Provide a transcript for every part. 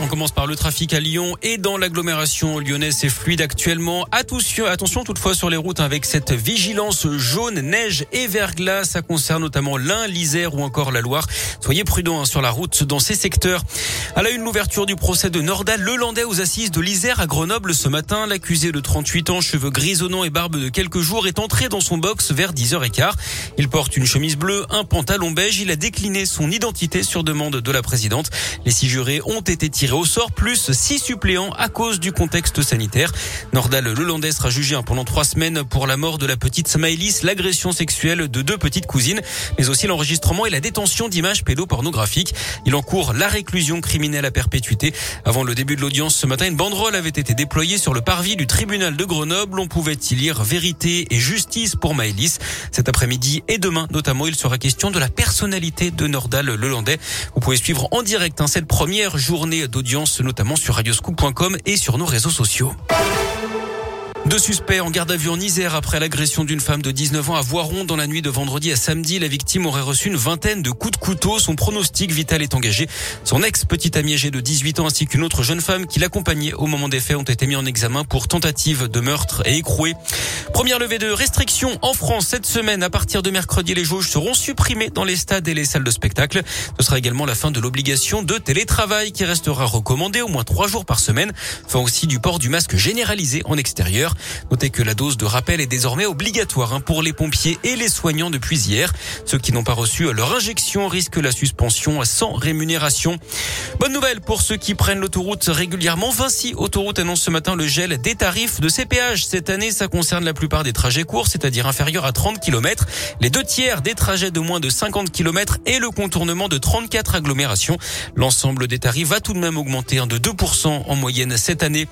On commence par le trafic à Lyon et dans l'agglomération lyonnaise, c'est fluide actuellement. Attention, attention toutefois sur les routes avec cette vigilance jaune, neige et verglas. Ça concerne notamment l'Ain, l'Isère ou encore la Loire. Soyez prudents hein, sur la route dans ces secteurs. À la une, l'ouverture du procès de Nordal Lelandais aux assises de l'Isère à Grenoble ce matin. L'accusé de 38 ans, cheveux grisonnants et barbe de quelques jours est entré dans son box vers 10h15. Il porte une chemise bleue, un pantalon beige. Il a décliné son identité sur demande de la présidente. Les six jurés ont été tirés au sort, plus six suppléants à cause du contexte sanitaire. Nordal Lelandais sera jugé hein, pendant trois semaines pour la mort de la petite Smaïlis, l'agression sexuelle de deux petites cousines, mais aussi l'enregistrement et la détention d'images pédopornographiques. Il encourt la réclusion criminelle à perpétuité. Avant le début de l'audience ce matin, une banderole avait été déployée sur le parvis du tribunal de Grenoble. On pouvait y lire vérité et justice pour Maëlys. Cet après-midi et demain, notamment, il sera question de la personnalité de Nordal Lelandais. Vous pouvez suivre en direct hein, cette première journée notamment sur radioscoop.com et sur nos réseaux sociaux. Deux suspects en garde à vue en Isère après l'agression d'une femme de 19 ans à Voiron dans la nuit de vendredi à samedi. La victime aurait reçu une vingtaine de coups de couteau. Son pronostic vital est engagé. Son ex-petite amie âgée de 18 ans ainsi qu'une autre jeune femme qui l'accompagnait au moment des faits ont été mis en examen pour tentative de meurtre et écroué. Première levée de restrictions en France cette semaine. À partir de mercredi, les jauges seront supprimées dans les stades et les salles de spectacle. Ce sera également la fin de l'obligation de télétravail qui restera recommandée au moins trois jours par semaine. Fin aussi du port du masque généralisé en extérieur. Notez que la dose de rappel est désormais obligatoire hein, pour les pompiers et les soignants depuis hier. Ceux qui n'ont pas reçu leur injection risquent la suspension sans rémunération. Bonne nouvelle pour ceux qui prennent l'autoroute régulièrement. Vinci Autoroute annonce ce matin le gel des tarifs de CPH. Cette année, ça concerne la plupart des trajets courts, c'est-à-dire inférieurs à 30 km, les deux tiers des trajets de moins de 50 km et le contournement de 34 agglomérations. L'ensemble des tarifs va tout de même augmenter hein, de 2% en moyenne cette année.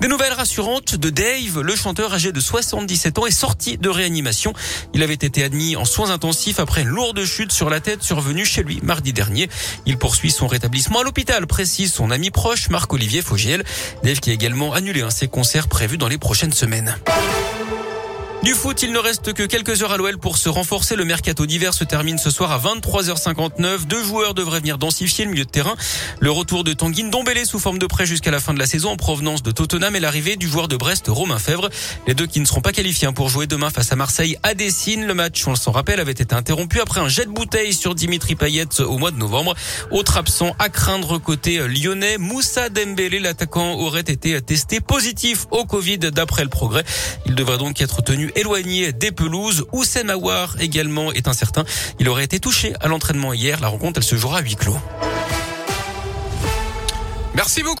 Des nouvelles rassurantes de Dave, le chanteur âgé de 77 ans est sorti de réanimation. Il avait été admis en soins intensifs après une lourde chute sur la tête survenue chez lui mardi dernier. Il poursuit son rétablissement à l'hôpital, précise son ami proche Marc-Olivier Fogiel. Dave qui a également annulé un ses concerts prévus dans les prochaines semaines. Du foot, il ne reste que quelques heures à l'OL pour se renforcer. Le mercato d'hiver se termine ce soir à 23h59. Deux joueurs devraient venir densifier le milieu de terrain. Le retour de Tanguy Ndombele sous forme de prêt jusqu'à la fin de la saison en provenance de Tottenham et l'arrivée du joueur de Brest Romain Fèvre. Les deux qui ne seront pas qualifiés pour jouer demain face à Marseille à Dessine. Le match, on s'en rappelle, avait été interrompu après un jet de bouteille sur Dimitri Payet au mois de novembre. Autre absent à craindre côté lyonnais, Moussa Dembélé, l'attaquant, aurait été testé positif au Covid d'après le progrès. Il devrait donc être tenu éloigné des pelouses. Oussem Aouar également est incertain. Il aurait été touché à l'entraînement hier. La rencontre, elle se jouera à huis clos. Merci beaucoup.